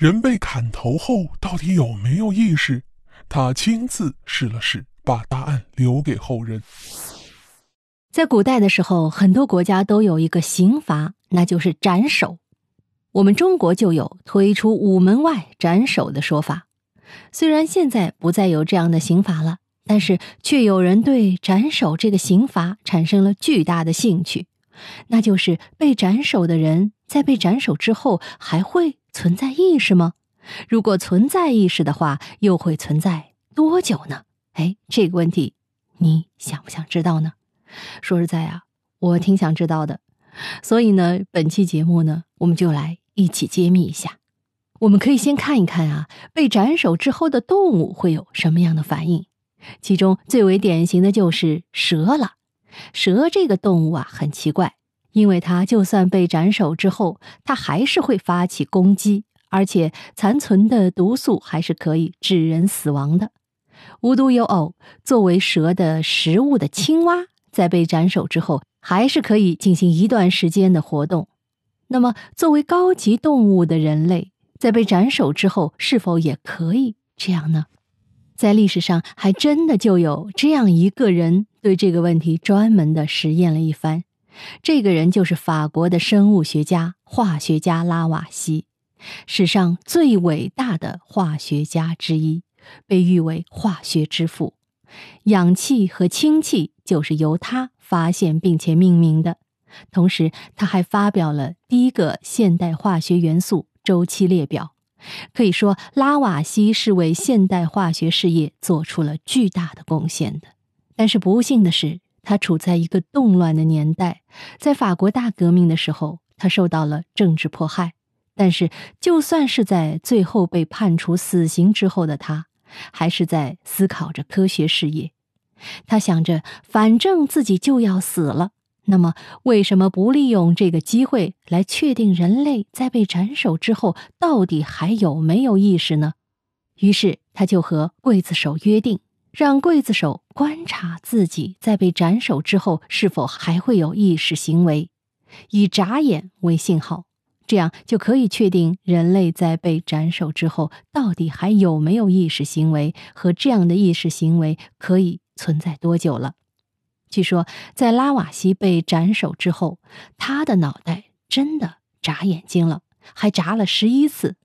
人被砍头后到底有没有意识？他亲自试了试，把答案留给后人。在古代的时候，很多国家都有一个刑罚，那就是斩首。我们中国就有推出午门外斩首的说法。虽然现在不再有这样的刑罚了，但是却有人对斩首这个刑罚产生了巨大的兴趣。那就是被斩首的人在被斩首之后还会存在意识吗？如果存在意识的话，又会存在多久呢？哎，这个问题你想不想知道呢？说实在啊，我挺想知道的。所以呢，本期节目呢，我们就来一起揭秘一下。我们可以先看一看啊，被斩首之后的动物会有什么样的反应。其中最为典型的就是蛇了。蛇这个动物啊，很奇怪，因为它就算被斩首之后，它还是会发起攻击，而且残存的毒素还是可以致人死亡的。无独有偶，作为蛇的食物的青蛙，在被斩首之后，还是可以进行一段时间的活动。那么，作为高级动物的人类，在被斩首之后，是否也可以这样呢？在历史上，还真的就有这样一个人。对这个问题专门的实验了一番，这个人就是法国的生物学家、化学家拉瓦锡，史上最伟大的化学家之一，被誉为化学之父。氧气和氢气就是由他发现并且命名的。同时，他还发表了第一个现代化学元素周期列表。可以说，拉瓦锡是为现代化学事业做出了巨大的贡献的。但是不幸的是，他处在一个动乱的年代，在法国大革命的时候，他受到了政治迫害。但是，就算是在最后被判处死刑之后的他，还是在思考着科学事业。他想着，反正自己就要死了，那么为什么不利用这个机会来确定人类在被斩首之后到底还有没有意识呢？于是，他就和刽子手约定。让刽子手观察自己在被斩首之后是否还会有意识行为，以眨眼为信号，这样就可以确定人类在被斩首之后到底还有没有意识行为和这样的意识行为可以存在多久了。据说，在拉瓦锡被斩首之后，他的脑袋真的眨眼睛了，还眨了十一次。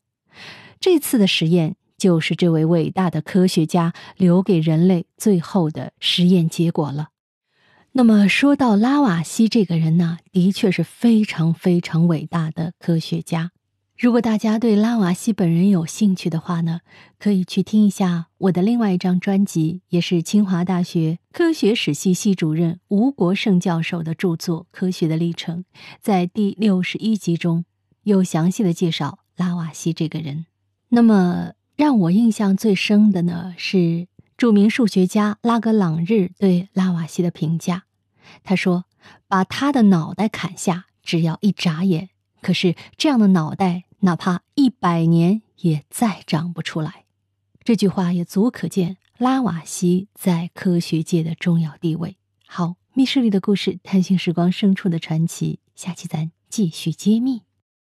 这次的实验。就是这位伟大的科学家留给人类最后的实验结果了。那么说到拉瓦锡这个人呢，的确是非常非常伟大的科学家。如果大家对拉瓦锡本人有兴趣的话呢，可以去听一下我的另外一张专辑，也是清华大学科学史系系主任吴国胜教授的著作《科学的历程》，在第六十一集中有详细的介绍拉瓦锡这个人。那么。让我印象最深的呢，是著名数学家拉格朗日对拉瓦锡的评价。他说：“把他的脑袋砍下，只要一眨眼。可是这样的脑袋，哪怕一百年也再长不出来。”这句话也足可见拉瓦锡在科学界的重要地位。好，密室里的故事，探寻时光深处的传奇，下期咱继续揭秘。